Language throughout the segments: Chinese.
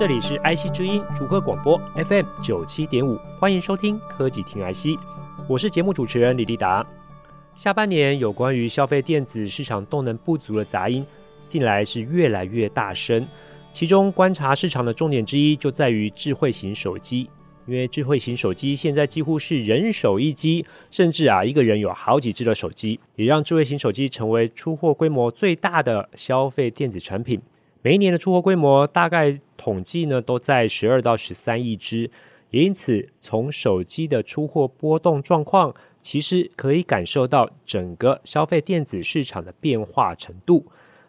这里是 IC 之音竹科广播 FM 九七点五，欢迎收听科技听 IC，我是节目主持人李立达。下半年有关于消费电子市场动能不足的杂音，近来是越来越大声。其中观察市场的重点之一就在于智慧型手机，因为智慧型手机现在几乎是人手一机，甚至啊一个人有好几只的手机，也让智慧型手机成为出货规模最大的消费电子产品。每一年的出货规模大概统计呢都在十二到十三亿只，也因此从手机的出货波动状况，其实可以感受到整个消费电子市场的变化程度。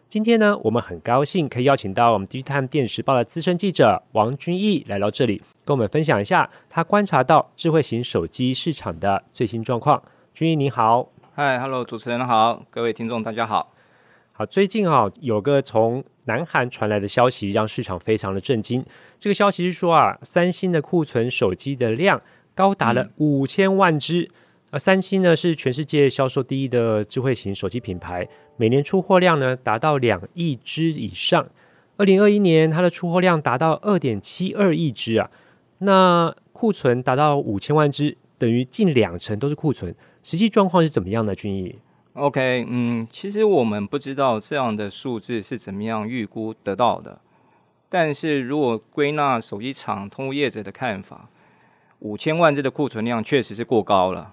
今天呢，我们很高兴可以邀请到我们 DigiTimes 电子时报的资深记者王君毅来到这里，跟我们分享一下他观察到智慧型手机市场的最新状况。君毅你好，嗨，Hello，主持人好，各位听众大家好。好，最近啊，有个从南韩传来的消息，让市场非常的震惊。这个消息是说啊，三星的库存手机的量高达了五千万只。而、嗯、三星呢是全世界销售第一的智慧型手机品牌，每年出货量呢达到两亿只以上。二零二一年它的出货量达到二点七二亿只啊，那库存达到五千万只，等于近两成都是库存。实际状况是怎么样的，君毅？OK，嗯，其实我们不知道这样的数字是怎么样预估得到的。但是如果归纳手机厂通路业者的看法，五千万只的库存量确实是过高了。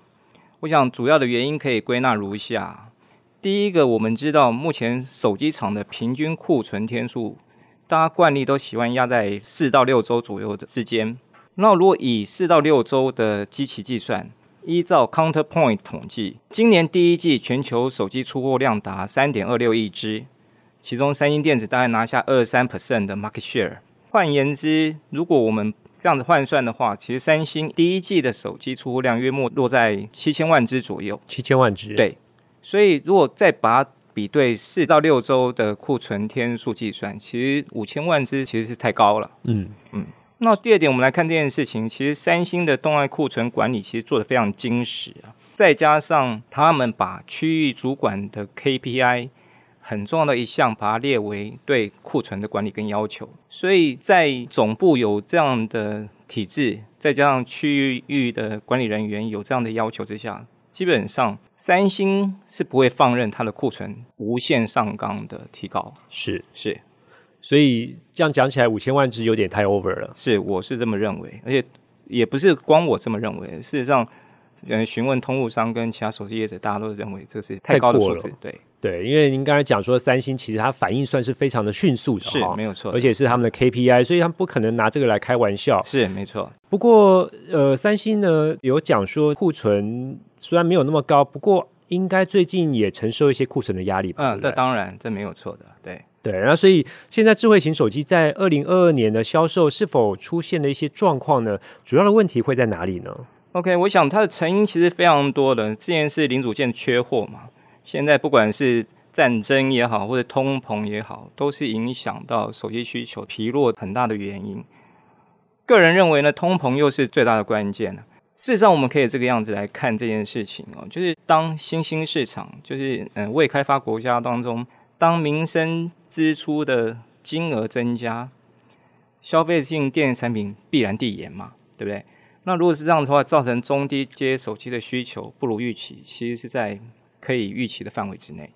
我想主要的原因可以归纳如下：第一个，我们知道目前手机厂的平均库存天数，大家惯例都喜欢压在四到六周左右的之间。那如果以四到六周的基期计算，依照 Counterpoint 统计，今年第一季全球手机出货量达三点二六亿只，其中三星电子大概拿下二十三 percent 的 market share。换言之，如果我们这样子换算的话，其实三星第一季的手机出货量约莫落在七千万只左右。七千万只，对。所以如果再把它比对四到六周的库存天数计算，其实五千万只其实是太高了。嗯嗯。那第二点，我们来看这件事情。其实三星的动态库存管理其实做的非常精实啊，再加上他们把区域主管的 KPI 很重要的一项，把它列为对库存的管理跟要求。所以在总部有这样的体制，再加上区域的管理人员有这样的要求之下，基本上三星是不会放任它的库存无限上纲的提高。是是。所以这样讲起来，五千万只有点太 over 了。是，我是这么认为，而且也不是光我这么认为。事实上，嗯，询问通路商跟其他手机业者，大家都认为这是太高的数字。对对，因为您刚才讲说，三星其实它反应算是非常的迅速的，是没有错，而且是他们的 KPI，所以他们不可能拿这个来开玩笑。是没错。不过，呃，三星呢有讲说库存虽然没有那么高，不过应该最近也承受一些库存的压力吧？嗯，这当然，这没有错的，对。然后所以现在智慧型手机在二零二二年的销售是否出现了一些状况呢？主要的问题会在哪里呢？OK，我想它的成因其实非常多的，之前是零组件缺货嘛，现在不管是战争也好，或者通膨也好，都是影响到手机需求疲弱很大的原因。个人认为呢，通膨又是最大的关键。事实上，我们可以这个样子来看这件事情哦，就是当新兴市场，就是嗯未开发国家当中。当民生支出的金额增加，消费性电子产品必然递延嘛，对不对？那如果是这样的话，造成中低阶手机的需求不如预期，其实是在可以预期的范围之内。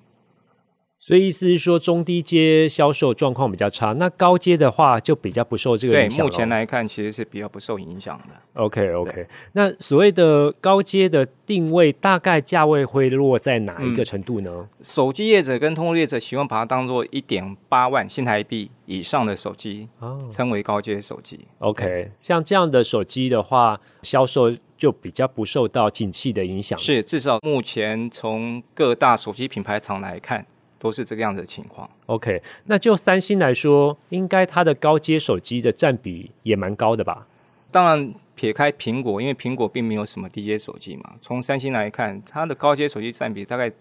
所以意思是说，中低阶销售状况比较差，那高阶的话就比较不受这个影响。对，目前来看，其实是比较不受影响的。OK OK，那所谓的高阶的定位，大概价位会落在哪一个程度呢？嗯、手机业者跟通路业者喜欢把它当做一点八万新台币以上的手机，哦、称为高阶手机。OK，像这样的手机的话，销售就比较不受到景气的影响。是，至少目前从各大手机品牌厂来看。都是这个样子的情况。OK，那就三星来说，应该它的高阶手机的占比也蛮高的吧？当然，撇开苹果，因为苹果并没有什么低阶手机嘛。从三星来看，它的高阶手机占比大概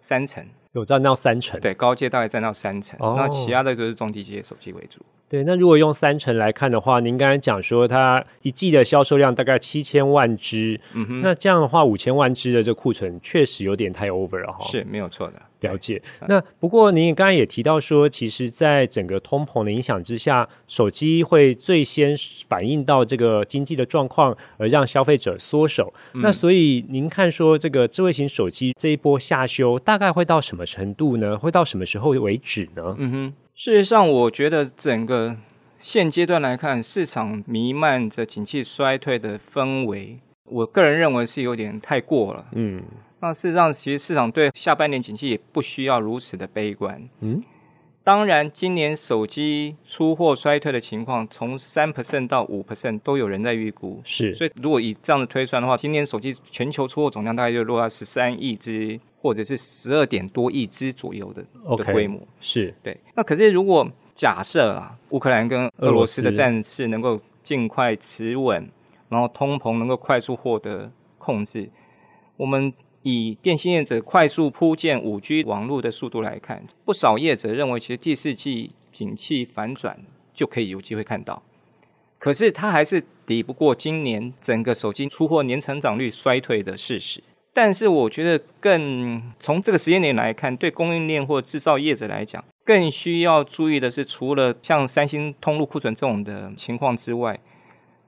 三成，有占到三成。对，高阶大概占到三成，哦、那其他的就是中低阶手机为主。对，那如果用三成来看的话，您刚才讲说它一季的销售量大概七千万只，嗯哼，那这样的话五千万只的这库存确实有点太 over 了哈。是没有错的，了解。那不过您刚才也提到说，其实在整个通膨的影响之下，手机会最先反映到这个经济的状况，而让消费者缩手。嗯、那所以您看说这个智慧型手机这一波下修大概会到什么程度呢？会到什么时候为止呢？嗯哼。事实上，我觉得整个现阶段来看，市场弥漫着景气衰退的氛围，我个人认为是有点太过了。嗯，那事实上，其实市场对下半年景气也不需要如此的悲观。嗯，当然，今年手机出货衰退的情况，从三 percent 到五 percent 都有人在预估。是，所以如果以这样的推算的话，今年手机全球出货总量大概就落到十三亿只。或者是十二点多亿只左右的的规模，是对。那可是如果假设啊，乌克兰跟俄罗斯的战事能够尽快持稳，然后通膨能够快速获得控制，我们以电信业者快速铺建五 G 网络的速度来看，不少业者认为，其实第四季景气反转就可以有机会看到。可是它还是抵不过今年整个手机出货年成长率衰退的事实。但是我觉得更从这个时间点来看，对供应链或制造业者来讲，更需要注意的是，除了像三星通路库存这种的情况之外，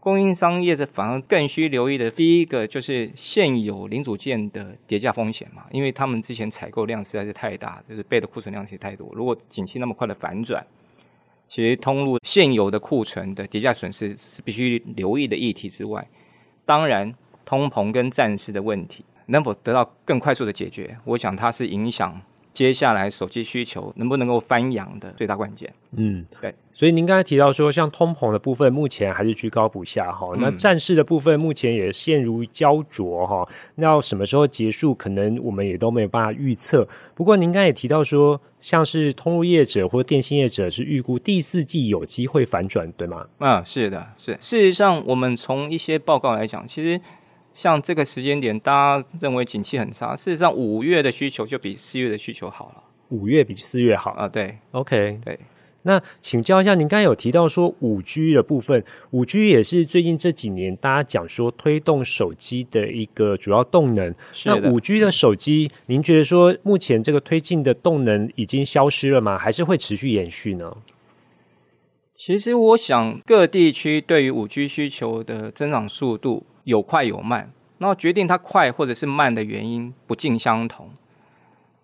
供应商业者反而更需留意的，第一个就是现有零组件的跌价风险嘛，因为他们之前采购量实在是太大，就是备的库存量其实太多。如果景气那么快的反转，其实通路现有的库存的跌价损失是必须留意的议题之外，当然通膨跟战事的问题。能否得到更快速的解决？我想它是影响接下来手机需求能不能够翻扬的最大关键。嗯，对。所以您刚才提到说，像通膨的部分，目前还是居高不下哈。那战事的部分，目前也陷入焦灼哈。那要什么时候结束，可能我们也都没有办法预测。不过您刚才也提到说，像是通路业者或电信业者是预估第四季有机会反转，对吗？嗯，是的，是。事实上，我们从一些报告来讲，其实。像这个时间点，大家认为景气很差。事实上，五月的需求就比四月的需求好了。五月比四月好啊？对，OK，对。那请教一下，您刚才有提到说五 G 的部分，五 G 也是最近这几年大家讲说推动手机的一个主要动能。是。那五 G 的手机，您觉得说目前这个推进的动能已经消失了吗？还是会持续延续呢？其实我想，各地区对于五 G 需求的增长速度。有快有慢，然后决定它快或者是慢的原因不尽相同。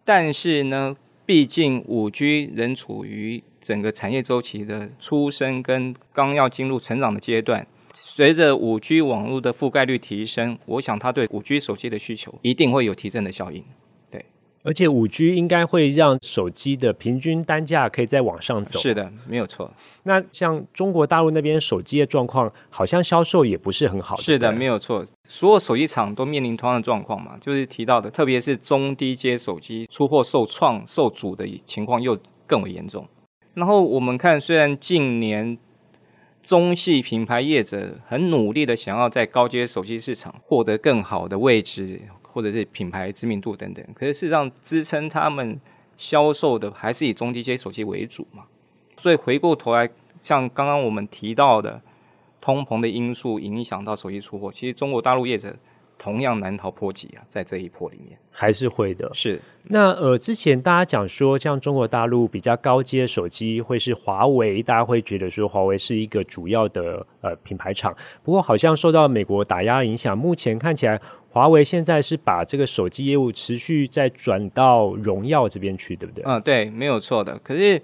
但是呢，毕竟五 G 仍处于整个产业周期的出生跟刚要进入成长的阶段。随着五 G 网络的覆盖率提升，我想它对五 G 手机的需求一定会有提振的效应。而且五 G 应该会让手机的平均单价可以再往上走。是的，没有错。那像中国大陆那边手机的状况，好像销售也不是很好。是的，没有错。所有手机厂都面临同样的状况嘛，就是提到的，特别是中低阶手机出货受创受阻的情况又更为严重。然后我们看，虽然近年中系品牌业者很努力的想要在高阶手机市场获得更好的位置。或者是品牌知名度等等，可是事实上支撑他们销售的还是以中低阶手机为主嘛。所以回过头来，像刚刚我们提到的通膨的因素影响到手机出货，其实中国大陆业者同样难逃波及啊，在这一波里面还是会的。是那呃，之前大家讲说，像中国大陆比较高阶手机会是华为，大家会觉得说华为是一个主要的呃品牌厂。不过好像受到美国打压影响，目前看起来。华为现在是把这个手机业务持续再转到荣耀这边去，对不对？嗯，对，没有错的。可是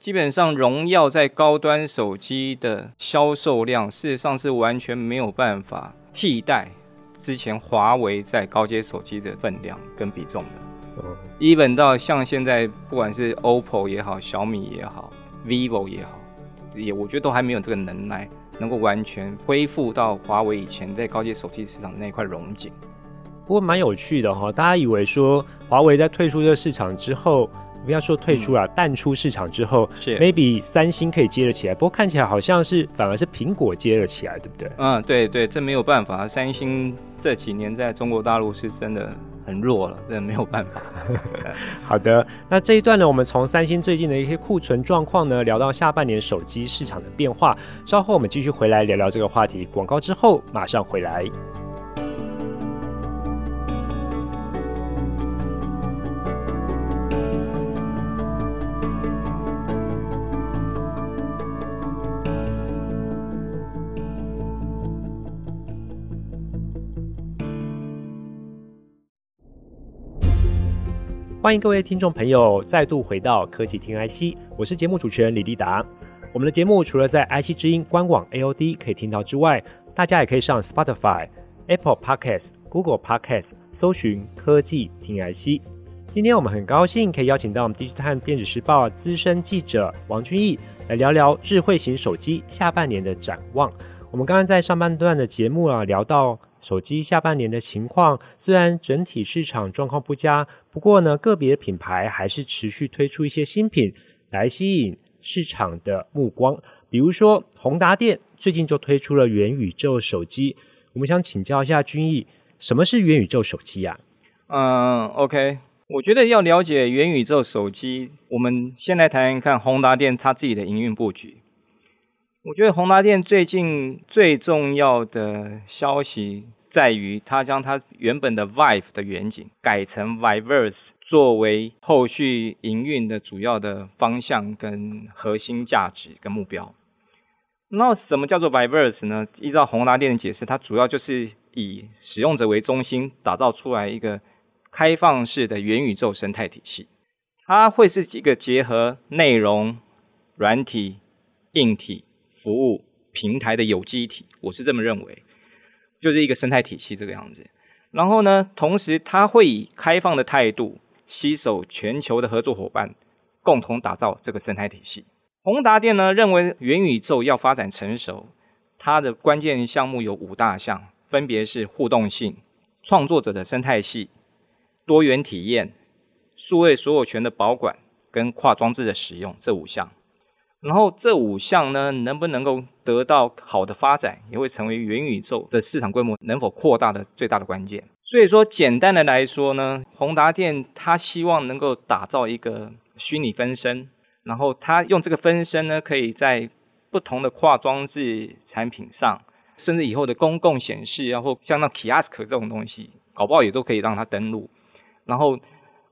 基本上，荣耀在高端手机的销售量，事实上是完全没有办法替代之前华为在高阶手机的分量跟比重的。嗯，even 到像现在，不管是 OPPO 也好，小米也好，vivo 也好，也我觉得都还没有这个能耐。能够完全恢复到华为以前在高阶手机市场那一块荣景，不过蛮有趣的哈。大家以为说华为在退出这个市场之后，不要说退出了，嗯、淡出市场之后是，maybe 三星可以接得起来，不过看起来好像是反而是苹果接了起来，对不对？嗯，对对，这没有办法，三星这几年在中国大陆是真的很弱了，这没有办法。好的，那这一段呢，我们从三星最近的一些库存状况呢，聊到下半年手机市场的变化，稍后我们继续回来聊聊这个话题。广告之后马上回来。欢迎各位听众朋友再度回到科技听 IC，我是节目主持人李立达。我们的节目除了在 IC 之音官网 AOD 可以听到之外，大家也可以上 Spotify、Apple Podcasts、Google Podcasts 搜寻科技听 IC。今天我们很高兴可以邀请到我们《DigiTimes 电子时报》资深记者王君毅来聊聊智慧型手机下半年的展望。我们刚刚在上半段的节目啊聊到。手机下半年的情况，虽然整体市场状况不佳，不过呢，个别品牌还是持续推出一些新品来吸引市场的目光。比如说，宏达电最近就推出了元宇宙手机。我们想请教一下君毅，什么是元宇宙手机呀？嗯，OK，我觉得要了解元宇宙手机，我们先来谈一看宏达电它自己的营运布局。我觉得宏达电最近最重要的消息在于，它将它原本的 Vive 的远景改成 Viverse 作为后续营运的主要的方向跟核心价值跟目标。那什么叫做 Viverse 呢？依照宏达电的解释，它主要就是以使用者为中心，打造出来一个开放式的元宇宙生态体系。它会是一个结合内容、软体、硬体。服务平台的有机体，我是这么认为，就是一个生态体系这个样子。然后呢，同时它会以开放的态度，携手全球的合作伙伴，共同打造这个生态体系。宏达电呢认为，元宇宙要发展成熟，它的关键项目有五大项，分别是互动性、创作者的生态系、多元体验、数位所有权的保管跟跨装置的使用这五项。然后这五项呢，能不能够得到好的发展，也会成为元宇宙的市场规模能否扩大的最大的关键。所以说，简单的来说呢，宏达电它希望能够打造一个虚拟分身，然后它用这个分身呢，可以在不同的跨装置产品上，甚至以后的公共显示，然后像那 Kiosk 这种东西，搞不好也都可以让它登录，然后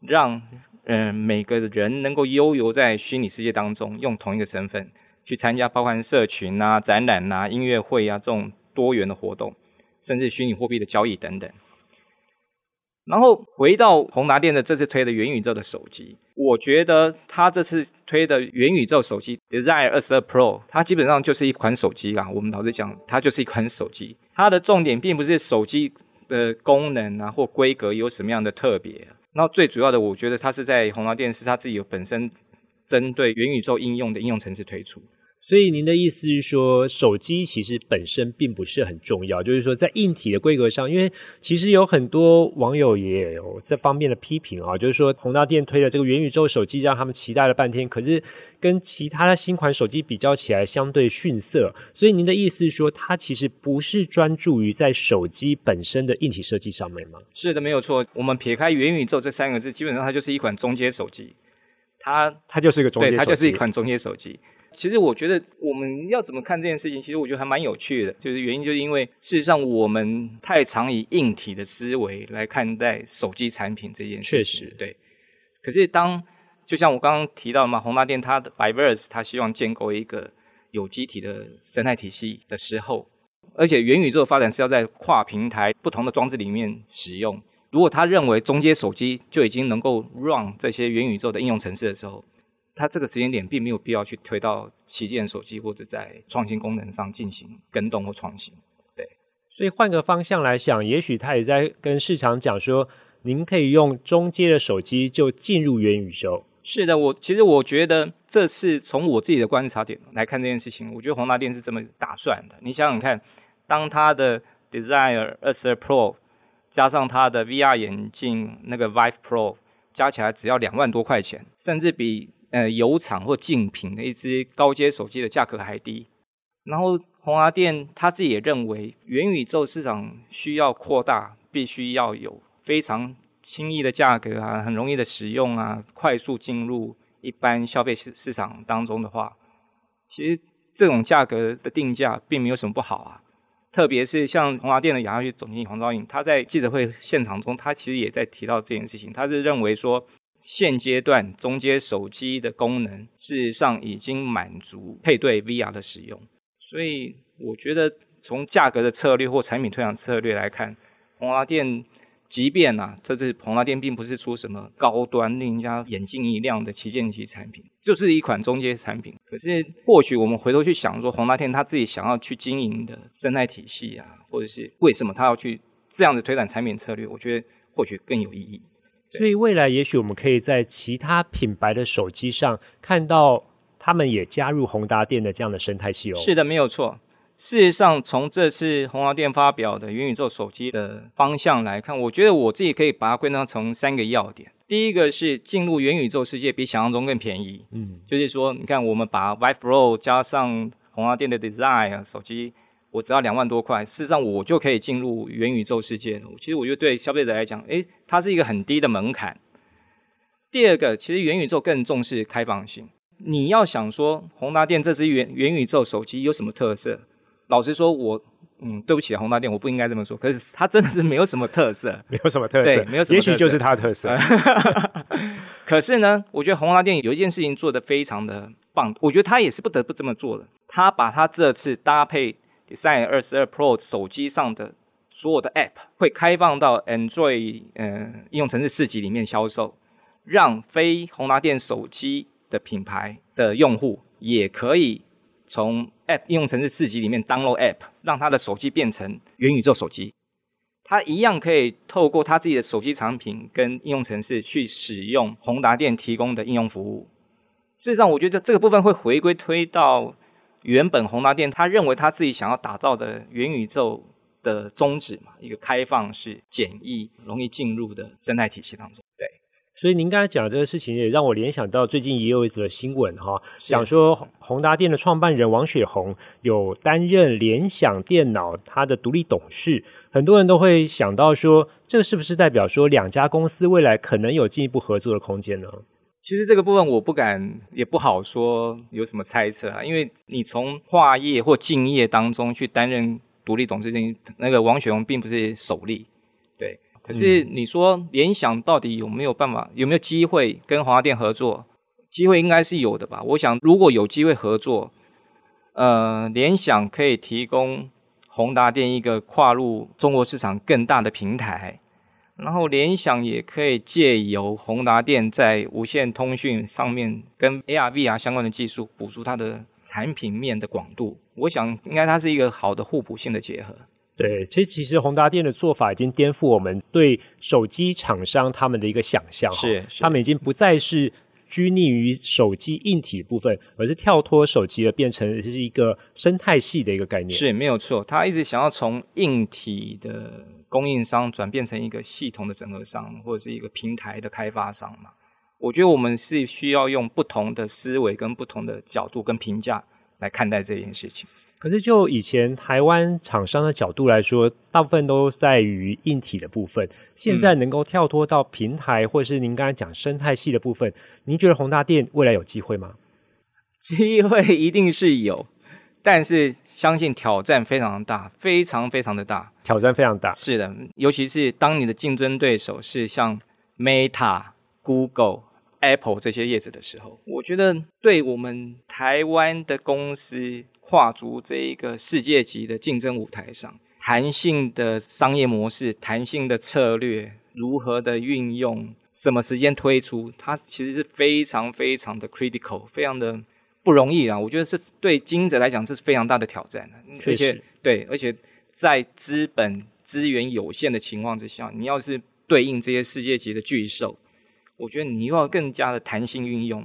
让。嗯，每个人能够悠游在虚拟世界当中，用同一个身份去参加包含社群啊、展览啊、音乐会啊这种多元的活动，甚至虚拟货币的交易等等。然后回到宏达电的这次推的元宇宙的手机，我觉得他这次推的元宇宙手机 Desire 22 Pro，它基本上就是一款手机啦。我们老实讲，它就是一款手机，它的重点并不是手机的功能啊或规格有什么样的特别。那最主要的，我觉得它是在宏达电视，它自己有本身针对元宇宙应用的应用程式推出。所以您的意思是说，手机其实本身并不是很重要，就是说在硬体的规格上，因为其实有很多网友也有这方面的批评啊，就是说宏达电推的这个元宇宙手机让他们期待了半天，可是跟其他的新款手机比较起来相对逊色。所以您的意思是说，它其实不是专注于在手机本身的硬体设计上面吗？是的，没有错。我们撇开元宇宙这三个字，基本上它就是一款中阶手机，它它就是一个中阶手机，对，它就是一款中阶手机。其实我觉得我们要怎么看这件事情，其实我觉得还蛮有趣的。就是原因就是因为事实上我们太常以硬体的思维来看待手机产品这件事情。确实，对。可是当就像我刚刚提到嘛，宏达电它的 Biverse，它希望建构一个有机体的生态体系的时候，而且元宇宙的发展是要在跨平台不同的装置里面使用。如果他认为中阶手机就已经能够 run 这些元宇宙的应用程式的时候，它这个时间点并没有必要去推到旗舰手机或者在创新功能上进行跟动或创新，对。所以换个方向来想，也许他也在跟市场讲说，您可以用中阶的手机就进入元宇宙。是的，我其实我觉得这次从我自己的观察点来看这件事情，我觉得宏达电是这么打算的。你想想看，当它的 Desire 22 Pro 加上它的 VR 眼镜那个 Vive Pro。加起来只要两万多块钱，甚至比呃油厂或竞品的一支高阶手机的价格还低。然后宏华电他自己也认为，元宇宙市场需要扩大，必须要有非常轻易的价格啊，很容易的使用啊，快速进入一般消费市市场当中的话，其实这种价格的定价并没有什么不好啊。特别是像宏华电的亚太区总经理黄昭颖，他在记者会现场中，他其实也在提到这件事情。他是认为说，现阶段中阶手机的功能事实上已经满足配对 VR 的使用，所以我觉得从价格的策略或产品推广策略来看，宏达电。即便呐、啊，这次宏达电并不是出什么高端令人家眼睛一亮的旗舰级产品，就是一款中阶产品。可是或许我们回头去想说，宏达电他自己想要去经营的生态体系啊，或者是为什么他要去这样的推展产品策略，我觉得或许更有意义。所以未来也许我们可以在其他品牌的手机上看到他们也加入宏达电的这样的生态系哦。是的，没有错。事实上，从这次宏达电发表的元宇宙手机的方向来看，我觉得我自己可以把它归纳成三个要点。第一个是进入元宇宙世界比想象中更便宜，嗯，就是说，你看我们把 Vive Pro 加上宏达电的 Design 手机，我只要两万多块，事实上我就可以进入元宇宙世界。其实我觉得对消费者来讲，诶，它是一个很低的门槛。第二个，其实元宇宙更重视开放性。你要想说宏达电这支元元宇宙手机有什么特色？老实说，我嗯，对不起，宏达电，我不应该这么说。可是它真的是没有什么特色，没有什么特色，对，没有什么特色，也许就是它的特色。可是呢，我觉得宏达电有一件事情做得非常的棒，我觉得它也是不得不这么做的。它把它这次搭配 Design 二十二 Pro 手机上的所有的 App 会开放到 Android 呃应用程式四级里面销售，让非宏达电手机的品牌的用户也可以。从 App 应用程式四级里面 download App，让他的手机变成元宇宙手机，他一样可以透过他自己的手机产品跟应用程式去使用宏达电提供的应用服务。事实上，我觉得这个部分会回归推到原本宏达电他认为他自己想要打造的元宇宙的宗旨嘛，一个开放式、简易、容易进入的生态体系当中。对所以您刚才讲的这个事情，也让我联想到最近也有一则新闻哈，讲说宏达电的创办人王雪红有担任联想电脑它的独立董事，很多人都会想到说，这个是不是代表说两家公司未来可能有进一步合作的空间呢？其实这个部分我不敢也不好说有什么猜测啊，因为你从化业或竞业当中去担任独立董事，那个王雪红并不是首例，对。可是你说联想到底有没有办法，有没有机会跟宏达电合作？机会应该是有的吧。我想如果有机会合作，呃，联想可以提供宏达电一个跨入中国市场更大的平台，然后联想也可以借由宏达电在无线通讯上面跟 AR、VR 相关的技术，补足它的产品面的广度。我想应该它是一个好的互补性的结合。对，其实其实宏达电的做法已经颠覆我们对手机厂商他们的一个想象，是，是他们已经不再是拘泥于手机硬体部分，而是跳脱手机而，变成是一个生态系的一个概念。是没有错，他一直想要从硬体的供应商转变成一个系统的整合商，或者是一个平台的开发商嘛。我觉得我们是需要用不同的思维跟不同的角度跟评价来看待这件事情。可是，就以前台湾厂商的角度来说，大部分都在于硬体的部分。现在能够跳脱到平台，或者是您刚才讲生态系的部分，您觉得宏大电未来有机会吗？机会一定是有，但是相信挑战非常大，非常非常的大，挑战非常大。是的，尤其是当你的竞争对手是像 Meta、Google、Apple 这些叶子的时候，我觉得对我们台湾的公司。跨足这一个世界级的竞争舞台上，弹性的商业模式、弹性的策略如何的运用，什么时间推出，它其实是非常非常的 critical，非常的不容易啊！我觉得是对经营者来讲，这是非常大的挑战。而且，对，而且在资本资源有限的情况之下，你要是对应这些世界级的巨兽，我觉得你又要更加的弹性运用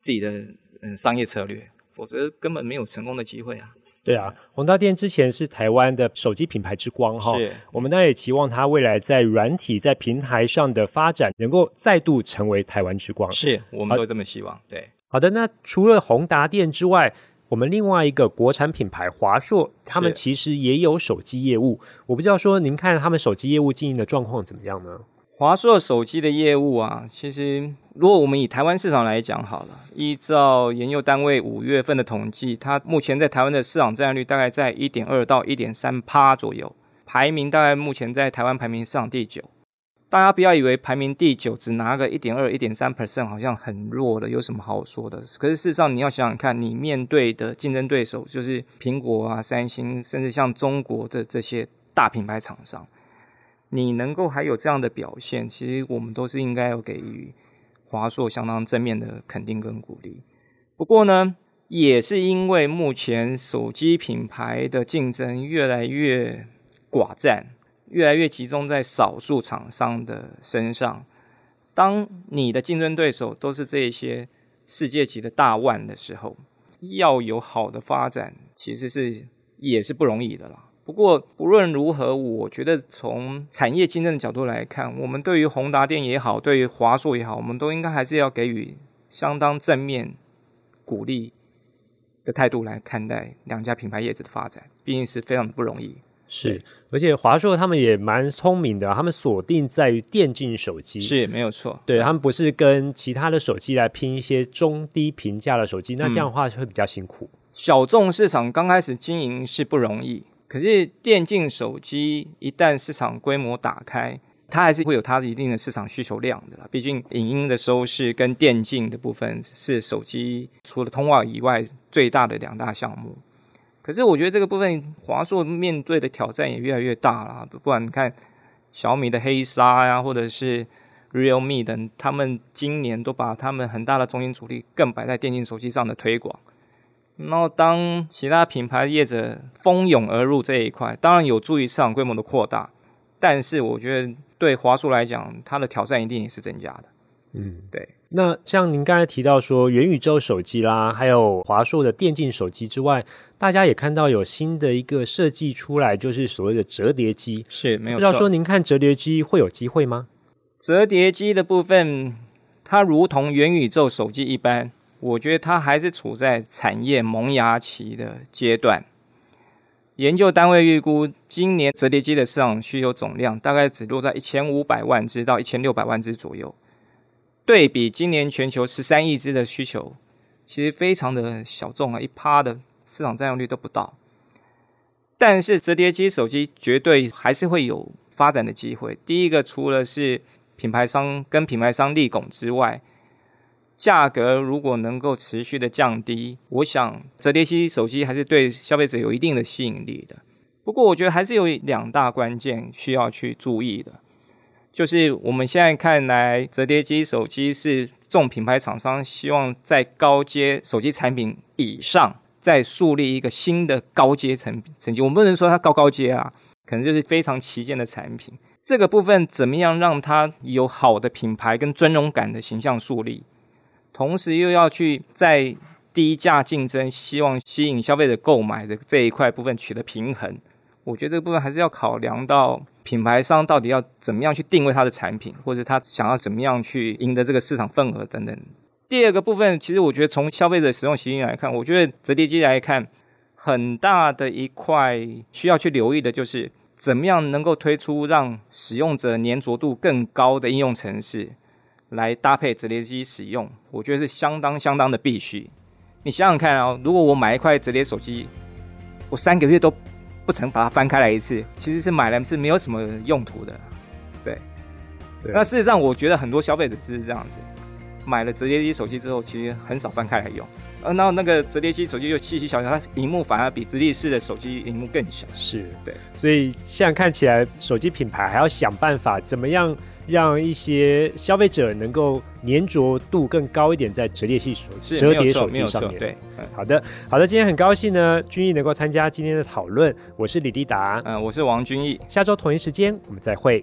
自己的嗯商业策略。否则根本没有成功的机会啊！对啊，宏达电之前是台湾的手机品牌之光哈，是我们当然也期望它未来在软体在平台上的发展能够再度成为台湾之光。是，我们都这么希望。对，好的，那除了宏达电之外，我们另外一个国产品牌华硕，他们其实也有手机业务。我不知道说您看他们手机业务经营的状况怎么样呢？华硕手机的业务啊，其实如果我们以台湾市场来讲好了，依照研究单位五月份的统计，它目前在台湾的市场占有率大概在一点二到一点三趴左右，排名大概目前在台湾排名市场第九。大家不要以为排名第九只拿个一点二、一点三 percent 好像很弱的，有什么好说的？可是事实上你要想想看，你面对的竞争对手就是苹果啊、三星，甚至像中国的这些大品牌厂商。你能够还有这样的表现，其实我们都是应该要给予华硕相当正面的肯定跟鼓励。不过呢，也是因为目前手机品牌的竞争越来越寡占，越来越集中在少数厂商的身上。当你的竞争对手都是这些世界级的大腕的时候，要有好的发展，其实是也是不容易的啦。不过，不论如何，我觉得从产业竞争的角度来看，我们对于宏达电也好，对于华硕也好，我们都应该还是要给予相当正面鼓励的态度来看待两家品牌业者的发展，毕竟是非常的不容易。是，而且华硕他们也蛮聪明的，他们锁定在于电竞手机，是没有错。对，他们不是跟其他的手机来拼一些中低平价的手机，那这样的话就会比较辛苦。嗯，小众市场刚开始经营是不容易。可是电竞手机一旦市场规模打开，它还是会有它一定的市场需求量的啦。毕竟影音的收视跟电竞的部分是手机除了通话以外最大的两大项目。可是我觉得这个部分华硕面对的挑战也越来越大了。不管你看小米的黑鲨呀，或者是 Realme 等，他们今年都把他们很大的中心主力更摆在电竞手机上的推广。然后，当其他品牌业者蜂拥而入这一块，当然有助于市场规模的扩大，但是我觉得对华硕来讲，它的挑战一定也是增加的。嗯，对。那像您刚才提到说元宇宙手机啦，还有华硕的电竞手机之外，大家也看到有新的一个设计出来，就是所谓的折叠机，是没有错。不知道说您看折叠机会有机会吗？折叠机的部分，它如同元宇宙手机一般。我觉得它还是处在产业萌芽期的阶段。研究单位预估，今年折叠机的市场需求总量大概只落在一千五百万只到一千六百万只左右，对比今年全球十三亿只的需求，其实非常的小众啊，一趴的市场占有率都不到。但是折叠机手机绝对还是会有发展的机会。第一个，除了是品牌商跟品牌商立功之外，价格如果能够持续的降低，我想折叠机手机还是对消费者有一定的吸引力的。不过，我觉得还是有两大关键需要去注意的，就是我们现在看来，折叠机手机是重品牌厂商希望在高阶手机产品以上再树立一个新的高阶层层级。我们不能说它高高阶啊，可能就是非常旗舰的产品。这个部分怎么样让它有好的品牌跟尊荣感的形象树立？同时又要去在低价竞争，希望吸引消费者购买的这一块部分取得平衡。我觉得这个部分还是要考量到品牌商到底要怎么样去定位它的产品，或者他想要怎么样去赢得这个市场份额等等。第二个部分，其实我觉得从消费者使用习性来看，我觉得折叠机来看，很大的一块需要去留意的就是怎么样能够推出让使用者粘着度更高的应用程式。来搭配折叠机使用，我觉得是相当相当的必须。你想想看啊、哦，如果我买一块折叠手机，我三个月都不曾把它翻开来一次，其实是买来是没有什么用途的。对，对那事实上，我觉得很多消费者是这样子，买了折叠机手机之后，其实很少翻开来用。呃，然后那个折叠机手机又细细小小，它荧幕反而比直立式的手机荧幕更小。是，对。所以现在看起来，手机品牌还要想办法怎么样。让一些消费者能够粘着度更高一点，在折叠系手折叠手机上面。对，好的，好的，今天很高兴呢，君毅能够参加今天的讨论。我是李立达，嗯，我是王君毅。下周同一时间我们再会。